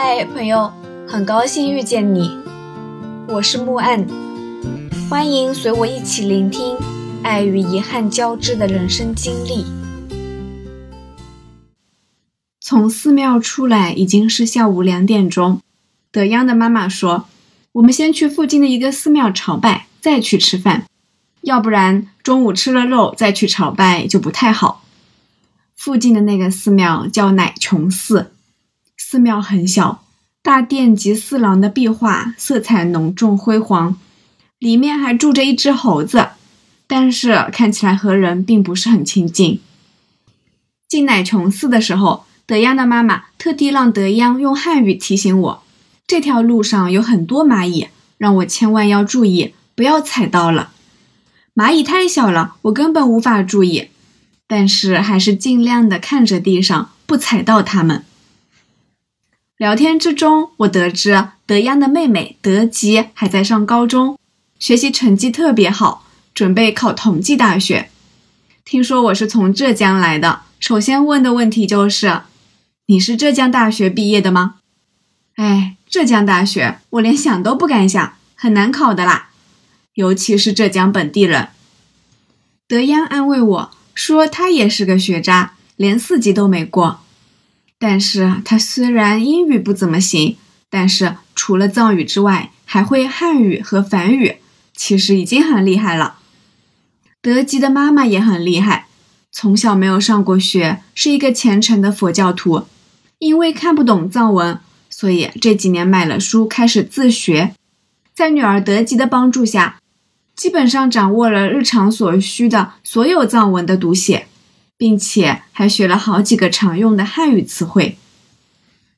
嗨，朋友，很高兴遇见你，我是木岸，欢迎随我一起聆听爱与遗憾交织的人生经历。从寺庙出来已经是下午两点钟，德央的妈妈说：“我们先去附近的一个寺庙朝拜，再去吃饭，要不然中午吃了肉再去朝拜就不太好。”附近的那个寺庙叫乃琼寺。寺庙很小，大殿及四廊的壁画色彩浓重辉煌，里面还住着一只猴子，但是看起来和人并不是很亲近。进乃琼寺的时候，德央的妈妈特地让德央用汉语提醒我，这条路上有很多蚂蚁，让我千万要注意，不要踩到了。蚂蚁太小了，我根本无法注意，但是还是尽量的看着地上，不踩到它们。聊天之中，我得知德央的妹妹德吉还在上高中，学习成绩特别好，准备考同济大学。听说我是从浙江来的，首先问的问题就是：你是浙江大学毕业的吗？哎，浙江大学我连想都不敢想，很难考的啦，尤其是浙江本地人。德央安慰我说，他也是个学渣，连四级都没过。但是他虽然英语不怎么行，但是除了藏语之外，还会汉语和梵语，其实已经很厉害了。德吉的妈妈也很厉害，从小没有上过学，是一个虔诚的佛教徒。因为看不懂藏文，所以这几年买了书开始自学。在女儿德吉的帮助下，基本上掌握了日常所需的所有藏文的读写。并且还学了好几个常用的汉语词汇。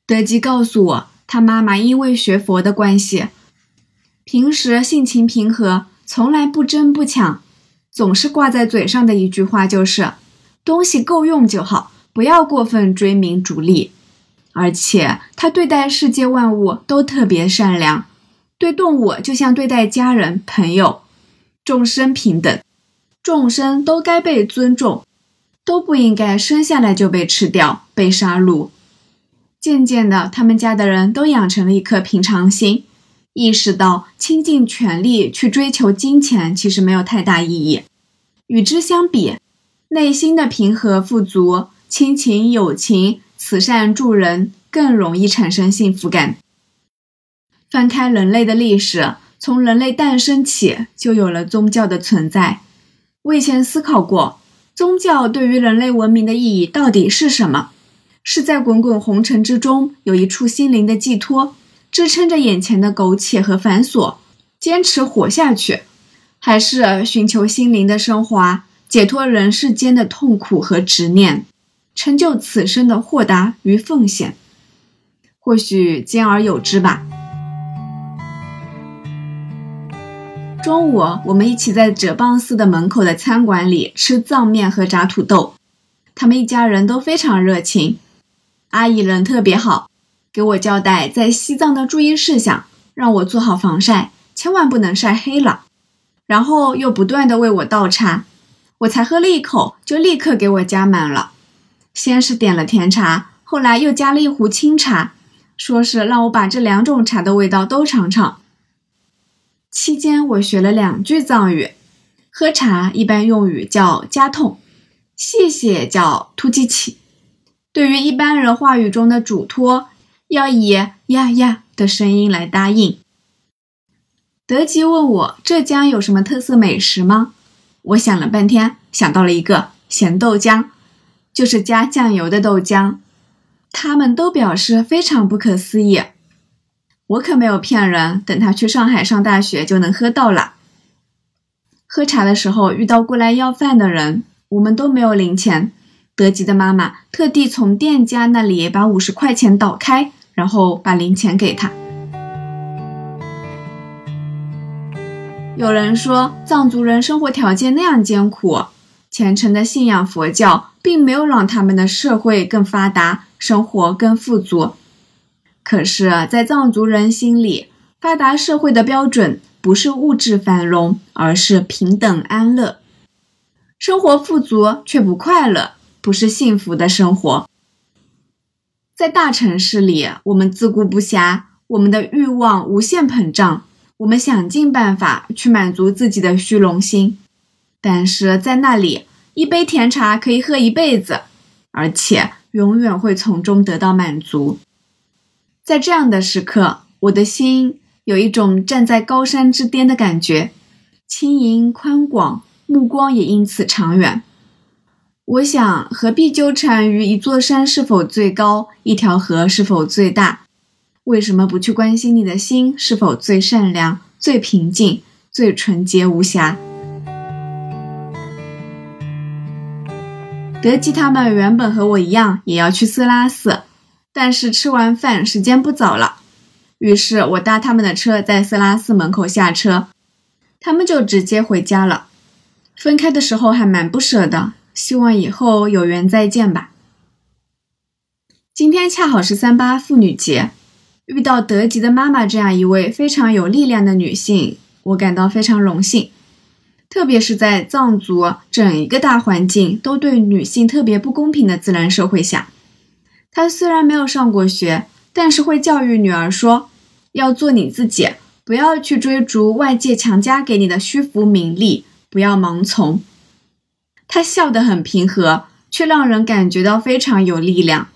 德基告诉我，他妈妈因为学佛的关系，平时性情平和，从来不争不抢，总是挂在嘴上的一句话就是：“东西够用就好，不要过分追名逐利。”而且他对待世界万物都特别善良，对动物就像对待家人朋友，众生平等，众生都该被尊重。都不应该生下来就被吃掉、被杀戮。渐渐的，他们家的人都养成了一颗平常心，意识到倾尽全力去追求金钱其实没有太大意义。与之相比，内心的平和富足、亲情友情、慈善助人更容易产生幸福感。翻开人类的历史，从人类诞生起就有了宗教的存在。我以前思考过。宗教对于人类文明的意义到底是什么？是在滚滚红尘之中有一处心灵的寄托，支撑着眼前的苟且和繁琐，坚持活下去，还是寻求心灵的升华，解脱人世间的痛苦和执念，成就此生的豁达与奉献？或许兼而有之吧。中午，我们一起在哲蚌寺的门口的餐馆里吃藏面和炸土豆。他们一家人都非常热情，阿姨人特别好，给我交代在西藏的注意事项，让我做好防晒，千万不能晒黑了。然后又不断的为我倒茶，我才喝了一口，就立刻给我加满了。先是点了甜茶，后来又加了一壶清茶，说是让我把这两种茶的味道都尝尝。期间，我学了两句藏语。喝茶一般用语叫“加痛”，谢谢叫“突击起”。对于一般人话语中的嘱托，要以“呀呀”的声音来答应。德吉问我浙江有什么特色美食吗？我想了半天，想到了一个咸豆浆，就是加酱油的豆浆。他们都表示非常不可思议。我可没有骗人，等他去上海上大学就能喝到了。喝茶的时候遇到过来要饭的人，我们都没有零钱。德吉的妈妈特地从店家那里把五十块钱倒开，然后把零钱给他。有人说藏族人生活条件那样艰苦，虔诚的信仰佛教，并没有让他们的社会更发达，生活更富足。可是，在藏族人心里，发达社会的标准不是物质繁荣，而是平等安乐。生活富足却不快乐，不是幸福的生活。在大城市里，我们自顾不暇，我们的欲望无限膨胀，我们想尽办法去满足自己的虚荣心。但是在那里，一杯甜茶可以喝一辈子，而且永远会从中得到满足。在这样的时刻，我的心有一种站在高山之巅的感觉，轻盈宽广，目光也因此长远。我想，何必纠缠于一座山是否最高，一条河是否最大？为什么不去关心你的心是否最善良、最平静、最纯洁无瑕？德基他们原本和我一样，也要去色拉寺，但是吃完饭时间不早了，于是我搭他们的车，在色拉寺门口下车，他们就直接回家了。分开的时候还蛮不舍的。希望以后有缘再见吧。今天恰好是三八妇女节，遇到德吉的妈妈这样一位非常有力量的女性，我感到非常荣幸。特别是在藏族整一个大环境都对女性特别不公平的自然社会下，他虽然没有上过学，但是会教育女儿说：要做你自己，不要去追逐外界强加给你的虚浮名利，不要盲从。他笑得很平和，却让人感觉到非常有力量。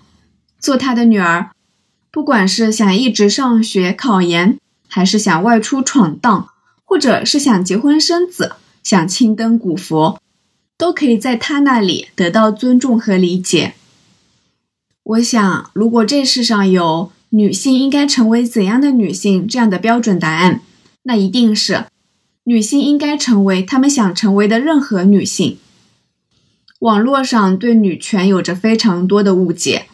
做他的女儿，不管是想一直上学考研，还是想外出闯荡，或者是想结婚生子、想青灯古佛，都可以在他那里得到尊重和理解。我想，如果这世上有女性应该成为怎样的女性这样的标准答案，那一定是女性应该成为她们想成为的任何女性。网络上对女权有着非常多的误解，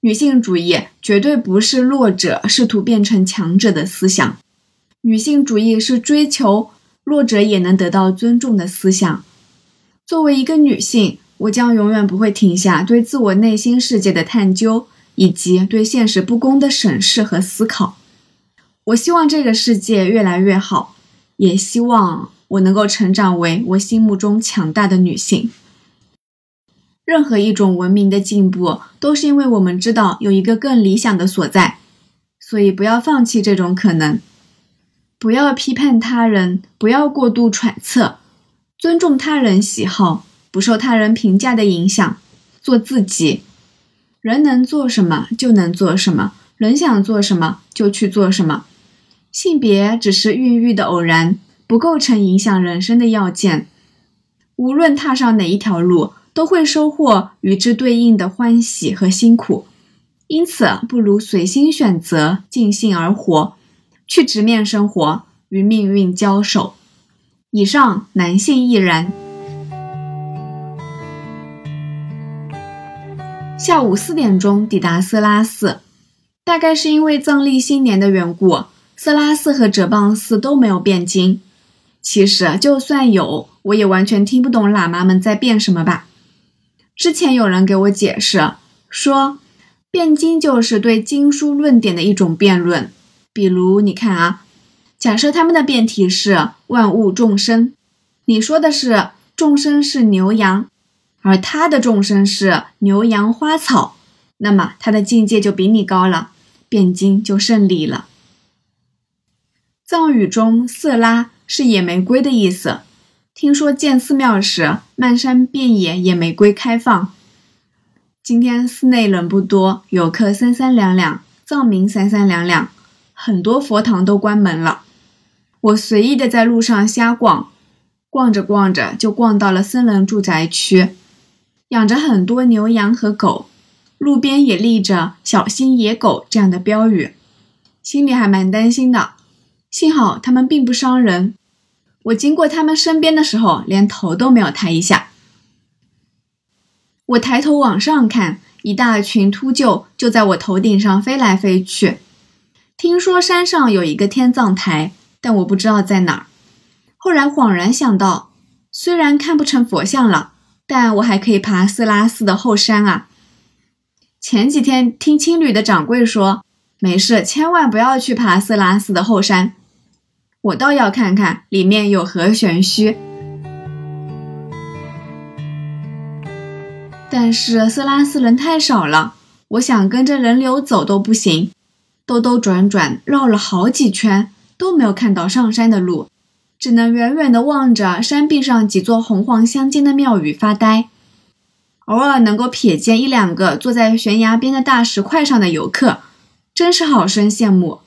女性主义绝对不是弱者试图变成强者的思想，女性主义是追求弱者也能得到尊重的思想。作为一个女性，我将永远不会停下对自我内心世界的探究，以及对现实不公的审视和思考。我希望这个世界越来越好，也希望我能够成长为我心目中强大的女性。任何一种文明的进步，都是因为我们知道有一个更理想的所在，所以不要放弃这种可能，不要批判他人，不要过度揣测，尊重他人喜好，不受他人评价的影响，做自己。人能做什么就能做什么，人想做什么就去做什么。性别只是孕育的偶然，不构成影响人生的要件。无论踏上哪一条路。都会收获与之对应的欢喜和辛苦，因此不如随心选择，尽兴而活，去直面生活，与命运交手。以上，男性亦然。下午四点钟抵达色拉寺，大概是因为藏历新年的缘故，色拉寺和哲蚌寺都没有辩经。其实就算有，我也完全听不懂喇嘛们在辩什么吧。之前有人给我解释说，辩经就是对经书论点的一种辩论。比如，你看啊，假设他们的辩题是万物众生，你说的是众生是牛羊，而他的众生是牛羊花草，那么他的境界就比你高了，辩经就胜利了。藏语中“色拉”是野玫瑰的意思。听说建寺庙时，漫山遍野野玫瑰开放。今天寺内人不多，游客三三两两，藏民三三两两，很多佛堂都关门了。我随意的在路上瞎逛，逛着逛着就逛到了僧人住宅区，养着很多牛羊和狗，路边也立着“小心野狗”这样的标语，心里还蛮担心的。幸好他们并不伤人。我经过他们身边的时候，连头都没有抬一下。我抬头往上看，一大群秃鹫就在我头顶上飞来飞去。听说山上有一个天葬台，但我不知道在哪儿。后来恍然想到，虽然看不成佛像了，但我还可以爬色拉寺的后山啊。前几天听青旅的掌柜说，没事，千万不要去爬色拉寺的后山。我倒要看看里面有何玄虚，但是色拉寺人太少了，我想跟着人流走都不行，兜兜转转绕了好几圈都没有看到上山的路，只能远远地望着山壁上几座红黄相间的庙宇发呆。偶尔能够瞥见一两个坐在悬崖边的大石块上的游客，真是好生羡慕。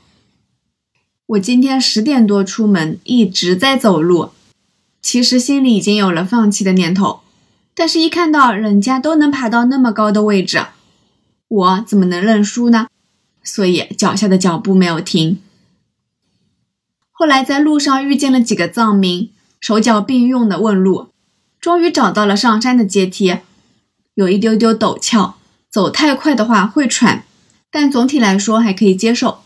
我今天十点多出门，一直在走路，其实心里已经有了放弃的念头，但是一看到人家都能爬到那么高的位置。我怎么能认输呢？所以脚下的脚步没有停。后来在路上遇见了几个藏民，手脚并用的问路，终于找到了上山的阶梯，有一丢丢陡峭，走太快的话会喘，但总体来说还可以接受。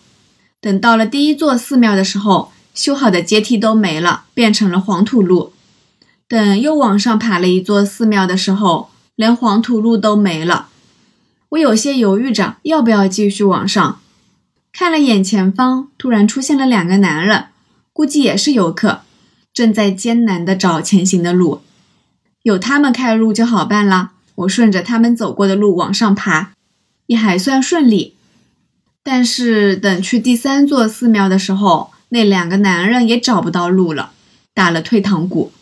等到了第一座寺庙的时候，修好的阶梯都没了，变成了黄土路。等又往上爬了一座寺庙的时候，连黄土路都没了。我有些犹豫着要不要继续往上，看了眼前方，突然出现了两个男人，估计也是游客，正在艰难地找前行的路。有他们开路就好办了。我顺着他们走过的路往上爬，也还算顺利。但是等去第三座寺庙的时候，那两个男人也找不到路了，打了退堂鼓。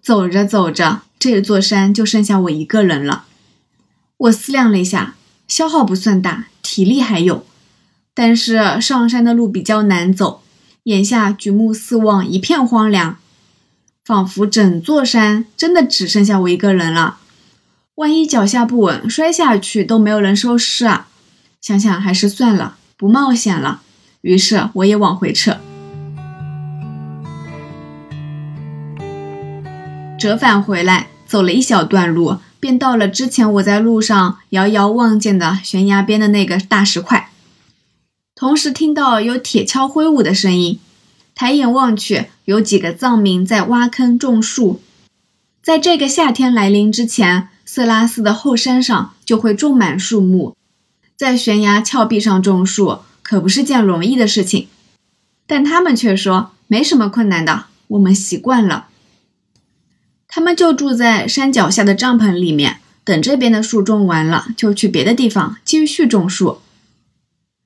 走着走着，这座山就剩下我一个人了。我思量了一下，消耗不算大，体力还有，但是上山的路比较难走。眼下举目四望，一片荒凉，仿佛整座山真的只剩下我一个人了。万一脚下不稳，摔下去都没有人收尸啊！想想还是算了，不冒险了。于是我也往回撤，折返回来，走了一小段路。便到了之前我在路上遥遥望见的悬崖边的那个大石块，同时听到有铁锹挥舞的声音。抬眼望去，有几个藏民在挖坑种树。在这个夏天来临之前，色拉寺的后山上就会种满树木。在悬崖峭壁上种树可不是件容易的事情，但他们却说没什么困难的，我们习惯了。他们就住在山脚下的帐篷里面，等这边的树种完了，就去别的地方继续种树。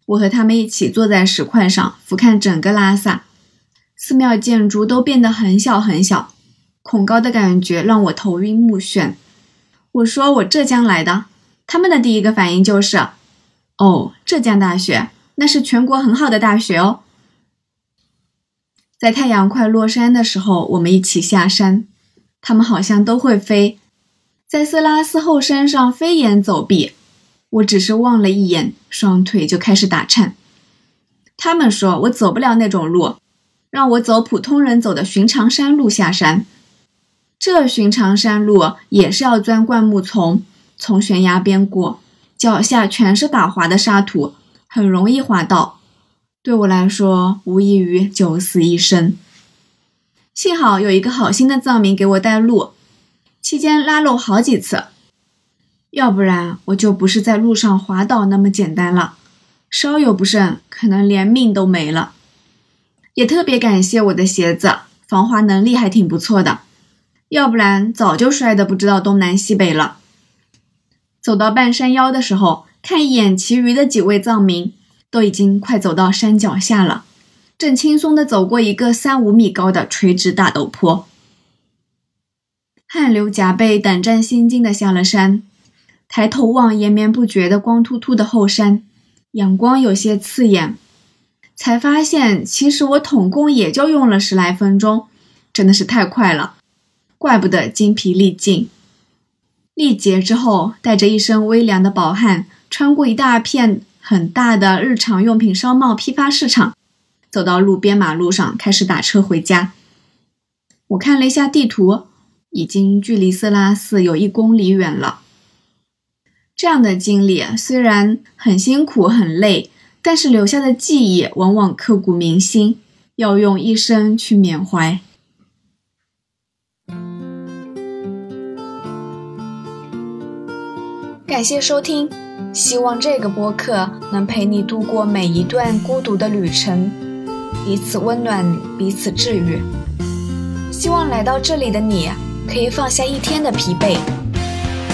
我和他们一起坐在石块上，俯瞰整个拉萨，寺庙建筑都变得很小很小，恐高的感觉让我头晕目眩。我说我浙江来的，他们的第一个反应就是：哦，浙江大学，那是全国很好的大学哦。在太阳快落山的时候，我们一起下山。他们好像都会飞，在色拉斯后山上飞檐走壁。我只是望了一眼，双腿就开始打颤。他们说我走不了那种路，让我走普通人走的寻常山路下山。这寻常山路也是要钻灌木丛，从悬崖边过，脚下全是打滑的沙土，很容易滑倒。对我来说，无异于九死一生。幸好有一个好心的藏民给我带路，期间拉了我好几次，要不然我就不是在路上滑倒那么简单了，稍有不慎可能连命都没了。也特别感谢我的鞋子，防滑能力还挺不错的，要不然早就摔得不知道东南西北了。走到半山腰的时候，看一眼其余的几位藏民，都已经快走到山脚下了。正轻松地走过一个三五米高的垂直大陡坡，汗流浃背、胆战心惊地下了山，抬头望延绵不绝的光秃秃的后山，阳光有些刺眼，才发现其实我统共也就用了十来分钟，真的是太快了，怪不得精疲力尽。力竭之后，带着一身微凉的饱汗，穿过一大片很大的日常用品商贸批发市场。走到路边马路上，开始打车回家。我看了一下地图，已经距离色拉寺有一公里远了。这样的经历虽然很辛苦很累，但是留下的记忆往往刻骨铭心，要用一生去缅怀。感谢收听，希望这个播客能陪你度过每一段孤独的旅程。彼此温暖，彼此治愈。希望来到这里的你，可以放下一天的疲惫，